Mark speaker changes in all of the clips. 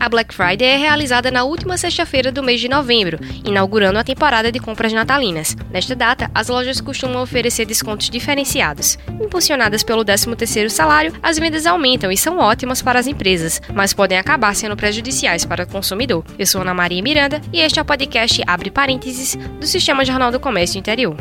Speaker 1: A Black Friday é realizada na última sexta-feira do mês de novembro, inaugurando a temporada de compras natalinas. Nesta data, as lojas costumam oferecer descontos diferenciados. Impulsionadas pelo 13º salário, as vendas aumentam e são ótimas para as empresas, mas podem acabar sendo prejudiciais para o consumidor. Eu sou Ana Maria Miranda e este é o podcast Abre Parênteses do Sistema Jornal do Comércio Interior.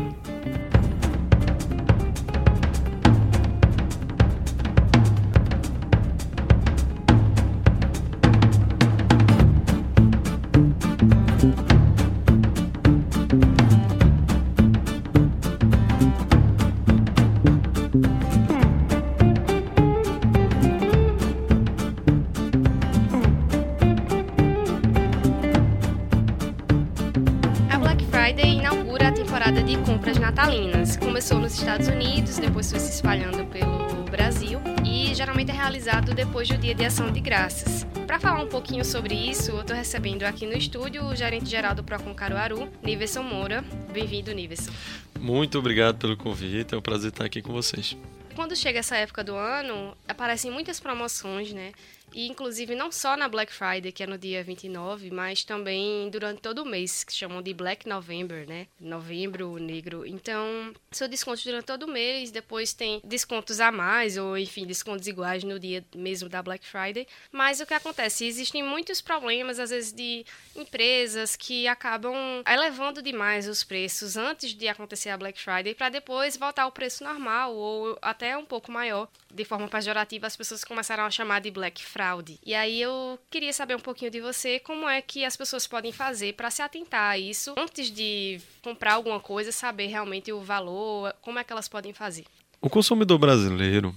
Speaker 1: De compras natalinas. Começou nos Estados Unidos, depois foi se espalhando pelo Brasil e geralmente é realizado depois do Dia de Ação de Graças. Para falar um pouquinho sobre isso, eu estou recebendo aqui no estúdio o gerente-geral do Procon Caruaru, Niverson Moura. Bem-vindo, Niverson.
Speaker 2: Muito obrigado pelo convite, é um prazer estar aqui com vocês.
Speaker 1: Quando chega essa época do ano, aparecem muitas promoções, né? E inclusive não só na Black Friday, que é no dia 29, mas também durante todo o mês, que chamam de Black November, né? Novembro negro. Então, são descontos durante todo o mês, depois tem descontos a mais, ou enfim, descontos iguais no dia mesmo da Black Friday. Mas o que acontece? Existem muitos problemas, às vezes, de empresas que acabam elevando demais os preços antes de acontecer a Black Friday, para depois voltar ao preço normal, ou até um pouco maior. De forma pejorativa, as pessoas começaram a chamar de Black Friday fraude. E aí eu queria saber um pouquinho de você, como é que as pessoas podem fazer para se atentar a isso antes de comprar alguma coisa, saber realmente o valor, como é que elas podem fazer?
Speaker 2: O consumidor brasileiro,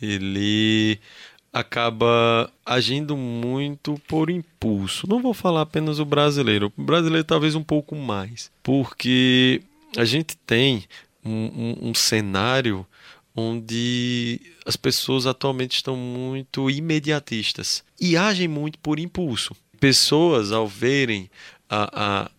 Speaker 2: ele acaba agindo muito por impulso. Não vou falar apenas o brasileiro, o brasileiro talvez um pouco mais, porque a gente tem um, um, um cenário onde as pessoas atualmente estão muito imediatistas e agem muito por impulso. Pessoas, ao verem a, a,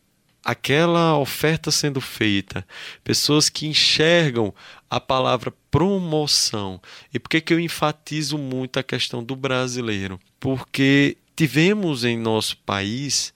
Speaker 2: aquela oferta sendo feita, pessoas que enxergam a palavra promoção. E por que, que eu enfatizo muito a questão do brasileiro? Porque tivemos em nosso país,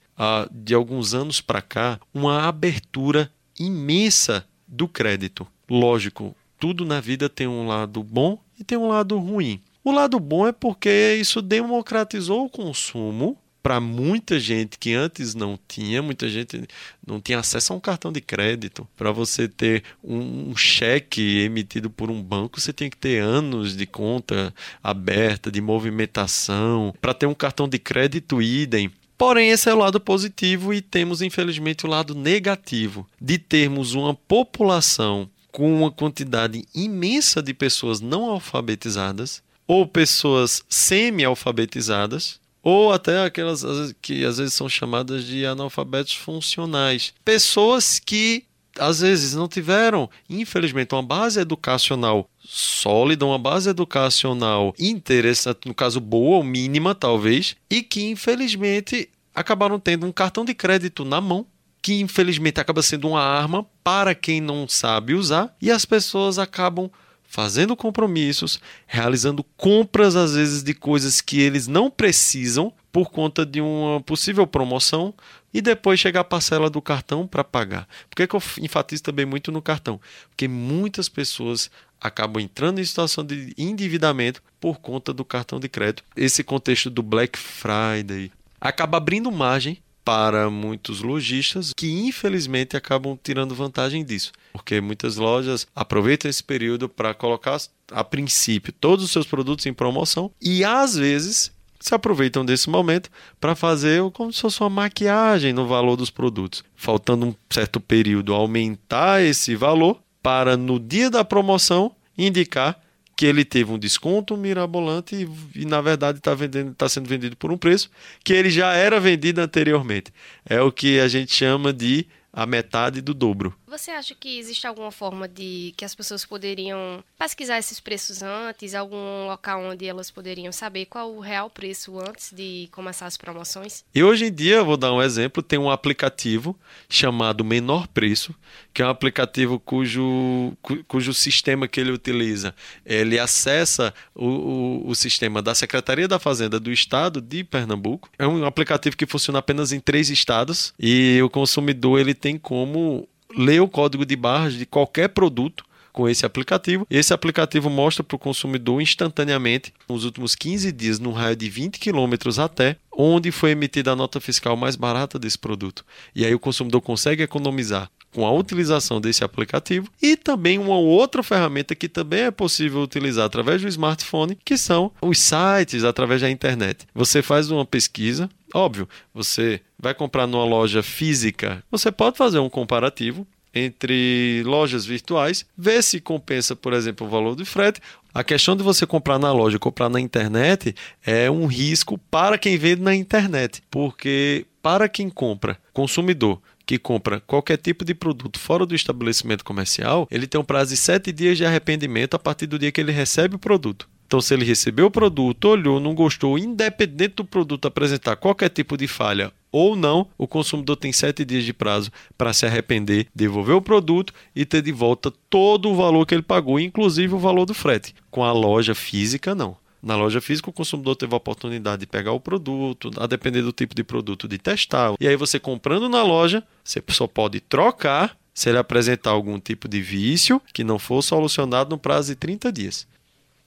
Speaker 2: de alguns anos para cá, uma abertura imensa do crédito. Lógico, tudo na vida tem um lado bom e tem um lado ruim. O lado bom é porque isso democratizou o consumo para muita gente que antes não tinha, muita gente não tinha acesso a um cartão de crédito. Para você ter um, cheque emitido por um banco, você tem que ter anos de conta aberta, de movimentação. Para ter um cartão de crédito, idem. Porém, esse é o lado positivo e temos, infelizmente, o lado negativo de termos uma população com uma quantidade imensa de pessoas não alfabetizadas ou pessoas semi-alfabetizadas ou até aquelas que às vezes são chamadas de analfabetos funcionais. Pessoas que às vezes não tiveram, infelizmente, uma base educacional sólida, uma base educacional interessante, no caso boa ou mínima talvez, e que infelizmente acabaram tendo um cartão de crédito na mão que infelizmente acaba sendo uma arma para quem não sabe usar e as pessoas acabam fazendo compromissos, realizando compras às vezes de coisas que eles não precisam por conta de uma possível promoção e depois chegar a parcela do cartão para pagar. Por que, que eu enfatizo também muito no cartão? Porque muitas pessoas acabam entrando em situação de endividamento por conta do cartão de crédito. Esse contexto do Black Friday acaba abrindo margem para muitos lojistas que infelizmente acabam tirando vantagem disso, porque muitas lojas aproveitam esse período para colocar a princípio todos os seus produtos em promoção e às vezes se aproveitam desse momento para fazer como se fosse uma maquiagem no valor dos produtos, faltando um certo período aumentar esse valor para no dia da promoção indicar que ele teve um desconto mirabolante e, e na verdade está tá sendo vendido por um preço que ele já era vendido anteriormente. É o que a gente chama de a metade do dobro.
Speaker 1: Você acha que existe alguma forma de que as pessoas poderiam pesquisar esses preços antes, algum local onde elas poderiam saber qual o real preço antes de começar as promoções?
Speaker 2: E hoje em dia, vou dar um exemplo, tem um aplicativo chamado Menor Preço, que é um aplicativo cujo, cujo sistema que ele utiliza, ele acessa o, o, o sistema da Secretaria da Fazenda do Estado de Pernambuco. É um aplicativo que funciona apenas em três estados e o consumidor ele tem como ler o código de barras de qualquer produto com esse aplicativo. Esse aplicativo mostra para o consumidor instantaneamente, nos últimos 15 dias, num raio de 20 quilômetros até, onde foi emitida a nota fiscal mais barata desse produto. E aí o consumidor consegue economizar com a utilização desse aplicativo e também uma outra ferramenta que também é possível utilizar através do smartphone, que são os sites através da internet. Você faz uma pesquisa, óbvio, você vai comprar numa loja física, você pode fazer um comparativo entre lojas virtuais, ver se compensa, por exemplo, o valor do frete. A questão de você comprar na loja e comprar na internet é um risco para quem vende na internet, porque para quem compra, consumidor, que compra qualquer tipo de produto fora do estabelecimento comercial, ele tem um prazo de sete dias de arrependimento a partir do dia que ele recebe o produto. Então, se ele recebeu o produto, olhou, não gostou, independente do produto apresentar qualquer tipo de falha ou não, o consumidor tem sete dias de prazo para se arrepender, devolver o produto e ter de volta todo o valor que ele pagou, inclusive o valor do frete. Com a loja física, não. Na loja física, o consumidor teve a oportunidade de pegar o produto, a depender do tipo de produto, de testar. E aí, você comprando na loja, você só pode trocar se ele apresentar algum tipo de vício que não for solucionado no prazo de 30 dias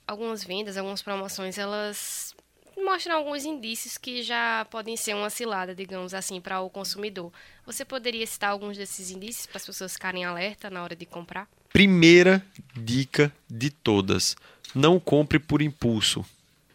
Speaker 1: algumas vendas, algumas promoções, elas mostram alguns indícios que já podem ser uma cilada, digamos assim, para o consumidor. Você poderia citar alguns desses indícios para as pessoas ficarem alerta na hora de comprar?
Speaker 2: Primeira dica de todas: não compre por impulso.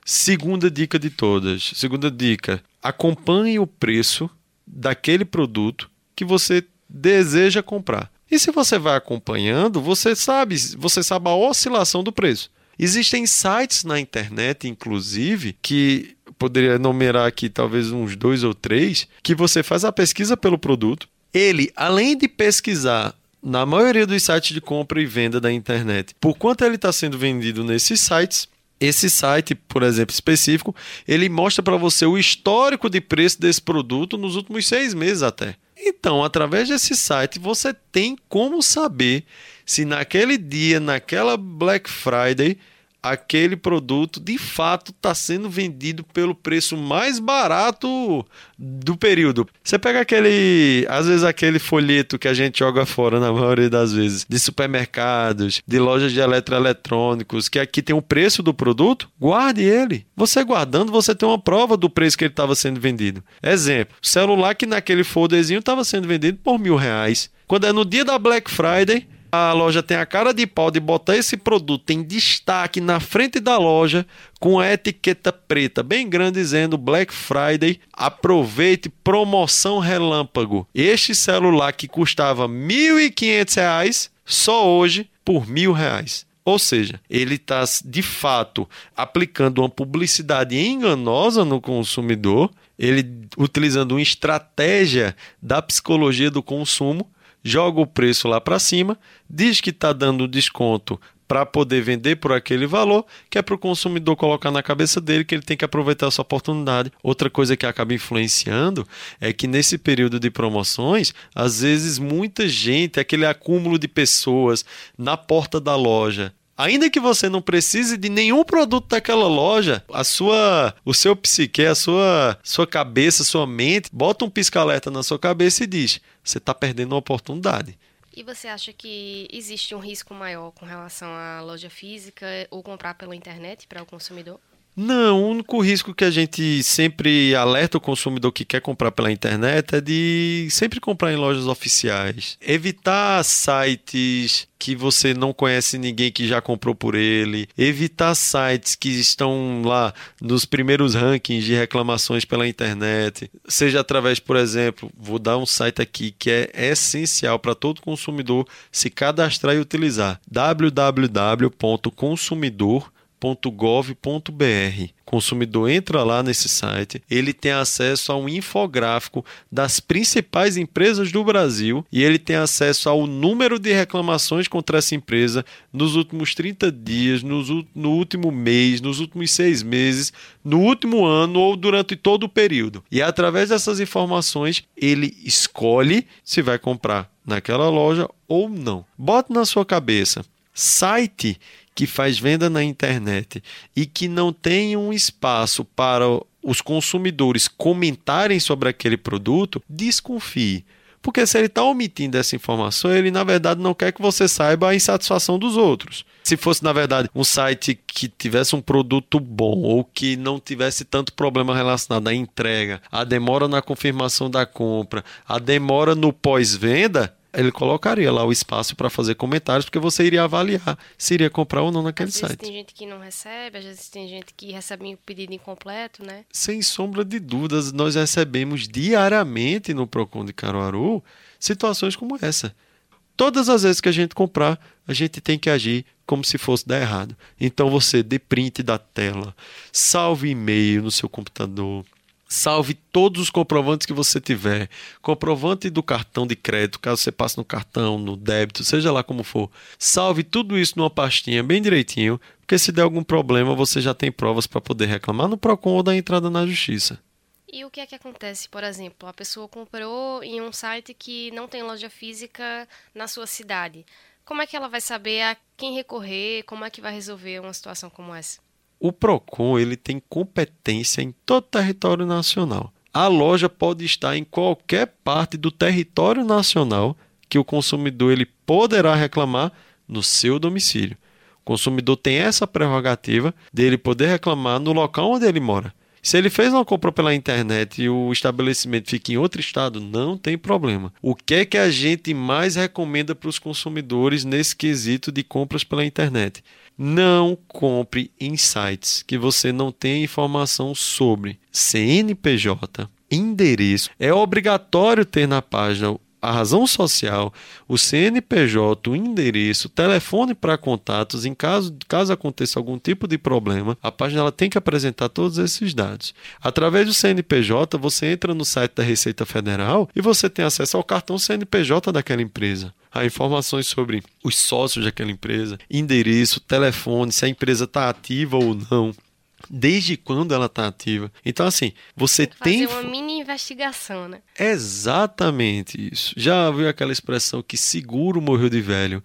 Speaker 2: Segunda dica de todas: segunda dica, acompanhe o preço daquele produto que você deseja comprar. E se você vai acompanhando, você sabe, você sabe a oscilação do preço. Existem sites na internet, inclusive, que poderia enumerar aqui talvez uns dois ou três, que você faz a pesquisa pelo produto. Ele, além de pesquisar na maioria dos sites de compra e venda da internet, por quanto ele está sendo vendido nesses sites, esse site, por exemplo, específico, ele mostra para você o histórico de preço desse produto nos últimos seis meses até. Então, através desse site, você tem como saber se naquele dia, naquela Black Friday, aquele produto de fato está sendo vendido pelo preço mais barato do período. Você pega aquele, às vezes aquele folheto que a gente joga fora na maioria das vezes, de supermercados, de lojas de eletroeletrônicos, que aqui tem o preço do produto, guarde ele. Você guardando, você tem uma prova do preço que ele estava sendo vendido. Exemplo, celular que naquele folderzinho estava sendo vendido por mil reais. Quando é no dia da Black Friday, a loja tem a cara de pau de botar esse produto em destaque na frente da loja com a etiqueta preta bem grande dizendo Black Friday, aproveite promoção relâmpago. Este celular que custava R$ 1.500 só hoje por R$ reais. Ou seja, ele está de fato aplicando uma publicidade enganosa no consumidor, ele utilizando uma estratégia da psicologia do consumo joga o preço lá para cima, diz que está dando desconto para poder vender por aquele valor, que é para o consumidor colocar na cabeça dele que ele tem que aproveitar essa oportunidade. Outra coisa que acaba influenciando é que nesse período de promoções, às vezes muita gente, aquele acúmulo de pessoas na porta da loja, Ainda que você não precise de nenhum produto daquela loja, a sua, o seu psique, a sua, sua cabeça, sua mente, bota um pisca-alerta na sua cabeça e diz: você está perdendo uma oportunidade.
Speaker 1: E você acha que existe um risco maior com relação à loja física ou comprar pela internet para o consumidor?
Speaker 2: Não, o único risco que a gente sempre alerta o consumidor que quer comprar pela internet é de sempre comprar em lojas oficiais. Evitar sites que você não conhece ninguém que já comprou por ele. Evitar sites que estão lá nos primeiros rankings de reclamações pela internet. Seja através, por exemplo, vou dar um site aqui que é essencial para todo consumidor se cadastrar e utilizar: www.consumidor O consumidor entra lá nesse site, ele tem acesso a um infográfico das principais empresas do Brasil e ele tem acesso ao número de reclamações contra essa empresa nos últimos 30 dias, nos, no último mês, nos últimos seis meses, no último ano ou durante todo o período. E através dessas informações, ele escolhe se vai comprar naquela loja ou não. Bota na sua cabeça. Site que faz venda na internet e que não tem um espaço para os consumidores comentarem sobre aquele produto, desconfie. Porque se ele está omitindo essa informação, ele na verdade não quer que você saiba a insatisfação dos outros. Se fosse, na verdade, um site que tivesse um produto bom ou que não tivesse tanto problema relacionado à entrega, à demora na confirmação da compra, à demora no pós-venda, ele colocaria lá o espaço para fazer comentários, porque você iria avaliar se iria comprar ou não naquele
Speaker 1: às
Speaker 2: site.
Speaker 1: Vezes tem gente que não recebe, às vezes tem gente que recebe o pedido incompleto, né?
Speaker 2: Sem sombra de dúvidas, nós recebemos diariamente no Procon de Caruaru situações como essa. Todas as vezes que a gente comprar, a gente tem que agir como se fosse dar errado. Então você dê print da tela, salve e-mail no seu computador, Salve todos os comprovantes que você tiver. Comprovante do cartão de crédito, caso você passe no cartão, no débito, seja lá como for. Salve tudo isso numa pastinha bem direitinho, porque se der algum problema, você já tem provas para poder reclamar no Procon ou dar entrada na justiça.
Speaker 1: E o que é que acontece, por exemplo, a pessoa comprou em um site que não tem loja física na sua cidade. Como é que ela vai saber a quem recorrer? Como é que vai resolver uma situação como essa?
Speaker 2: O Procon ele tem competência em todo o território nacional. A loja pode estar em qualquer parte do território nacional que o consumidor ele poderá reclamar no seu domicílio. O consumidor tem essa prerrogativa dele poder reclamar no local onde ele mora. Se ele fez uma compra pela internet e o estabelecimento fica em outro estado, não tem problema. O que é que a gente mais recomenda para os consumidores nesse quesito de compras pela internet? Não compre em sites que você não tem informação sobre CNPJ, endereço. É obrigatório ter na página a razão social, o CNPJ, o endereço, o telefone para contatos, em caso, caso aconteça algum tipo de problema, a página ela tem que apresentar todos esses dados. Através do CNPJ, você entra no site da Receita Federal e você tem acesso ao cartão CNPJ daquela empresa. Há informações sobre os sócios daquela empresa, endereço, telefone, se a empresa está ativa ou não desde quando ela está ativa. Então, assim, você
Speaker 1: tem.
Speaker 2: Fazer
Speaker 1: uma mini investigação, né?
Speaker 2: Exatamente isso. Já viu aquela expressão que seguro morreu de velho?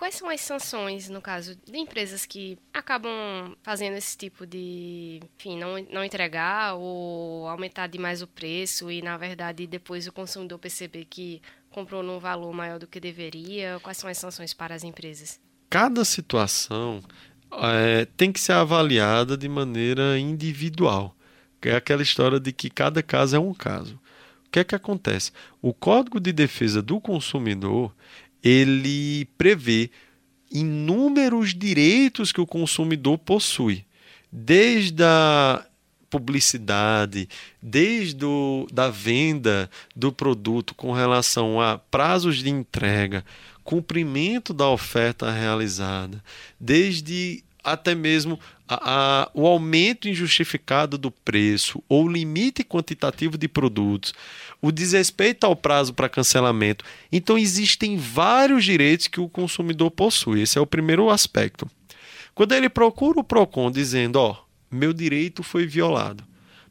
Speaker 1: Quais são as sanções, no caso, de empresas que acabam fazendo esse tipo de, enfim, não, não entregar ou aumentar demais o preço e, na verdade, depois o consumidor perceber que comprou num valor maior do que deveria? Quais são as sanções para as empresas?
Speaker 2: Cada situação é, tem que ser avaliada de maneira individual. É aquela história de que cada caso é um caso. O que é que acontece? O Código de Defesa do Consumidor ele prevê inúmeros direitos que o consumidor possui, desde a publicidade, desde o, da venda do produto com relação a prazos de entrega, cumprimento da oferta realizada, desde até mesmo a, a, o aumento injustificado do preço ou limite quantitativo de produtos, o desrespeito ao prazo para cancelamento. Então, existem vários direitos que o consumidor possui. Esse é o primeiro aspecto. Quando ele procura o PROCON dizendo: Ó, meu direito foi violado,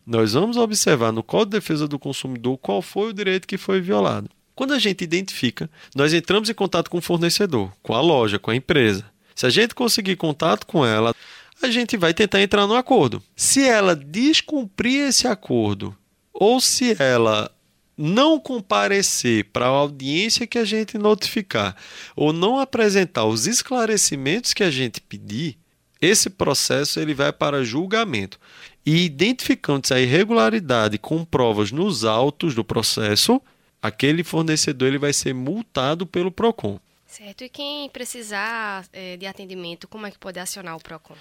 Speaker 2: nós vamos observar no Código de Defesa do Consumidor qual foi o direito que foi violado. Quando a gente identifica, nós entramos em contato com o fornecedor, com a loja, com a empresa. Se a gente conseguir contato com ela, a gente vai tentar entrar no acordo. Se ela descumprir esse acordo, ou se ela não comparecer para a audiência que a gente notificar, ou não apresentar os esclarecimentos que a gente pedir, esse processo ele vai para julgamento. E identificando-se a irregularidade com provas nos autos do processo, aquele fornecedor ele vai ser multado pelo PROCON.
Speaker 1: Certo. E quem precisar é, de atendimento, como é que pode acionar o PROCON?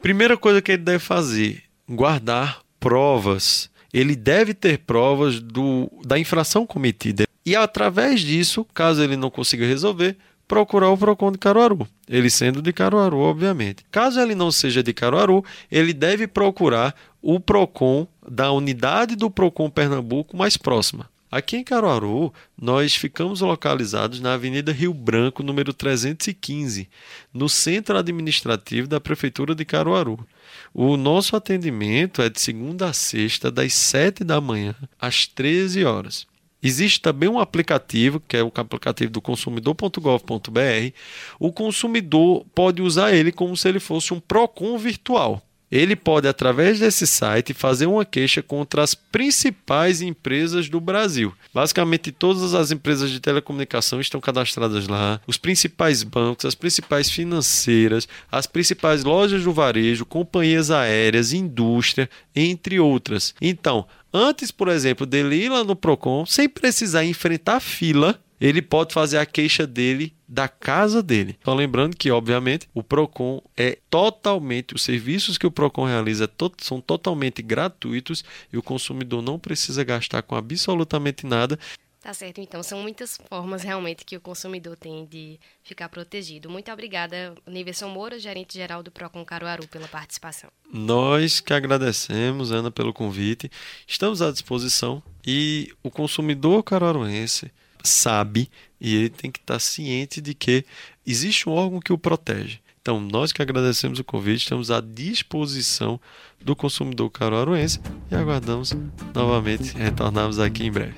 Speaker 2: Primeira coisa que ele deve fazer, guardar provas. Ele deve ter provas do, da infração cometida. E através disso, caso ele não consiga resolver, procurar o PROCON de Caruaru. Ele sendo de Caruaru, obviamente. Caso ele não seja de Caruaru, ele deve procurar o PROCON da unidade do PROCON Pernambuco mais próxima. Aqui em Caruaru, nós ficamos localizados na Avenida Rio Branco, número 315, no centro administrativo da Prefeitura de Caruaru. O nosso atendimento é de segunda a sexta, das 7 da manhã às 13 horas. Existe também um aplicativo, que é o aplicativo do consumidor.gov.br. O consumidor pode usar ele como se ele fosse um PROCON virtual ele pode, através desse site, fazer uma queixa contra as principais empresas do Brasil. Basicamente, todas as empresas de telecomunicação estão cadastradas lá, os principais bancos, as principais financeiras, as principais lojas do varejo, companhias aéreas, indústria, entre outras. Então, antes, por exemplo, dele ir lá no Procon, sem precisar enfrentar fila, ele pode fazer a queixa dele da casa dele. Só lembrando que, obviamente, o Procon é totalmente, os serviços que o Procon realiza são totalmente gratuitos e o consumidor não precisa gastar com absolutamente nada.
Speaker 1: Tá certo, então são muitas formas realmente que o consumidor tem de ficar protegido. Muito obrigada, Niverson Moura, gerente geral do Procon Caruaru, pela participação.
Speaker 2: Nós que agradecemos, Ana, pelo convite. Estamos à disposição e o consumidor caruaruense sabe e ele tem que estar ciente de que existe um órgão que o protege. Então, nós que agradecemos o convite, estamos à disposição do consumidor caruaruense e aguardamos novamente retornarmos aqui em breve.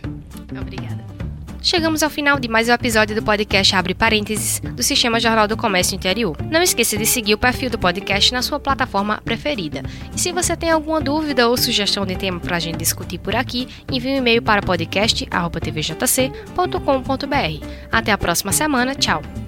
Speaker 1: Obrigada. Chegamos ao final de mais um episódio do podcast Abre Parênteses do Sistema Jornal do Comércio Interior. Não esqueça de seguir o perfil do podcast na sua plataforma preferida. E se você tem alguma dúvida ou sugestão de tema para a gente discutir por aqui, envie um e-mail para podcast.tvjc.com.br. Até a próxima semana. Tchau!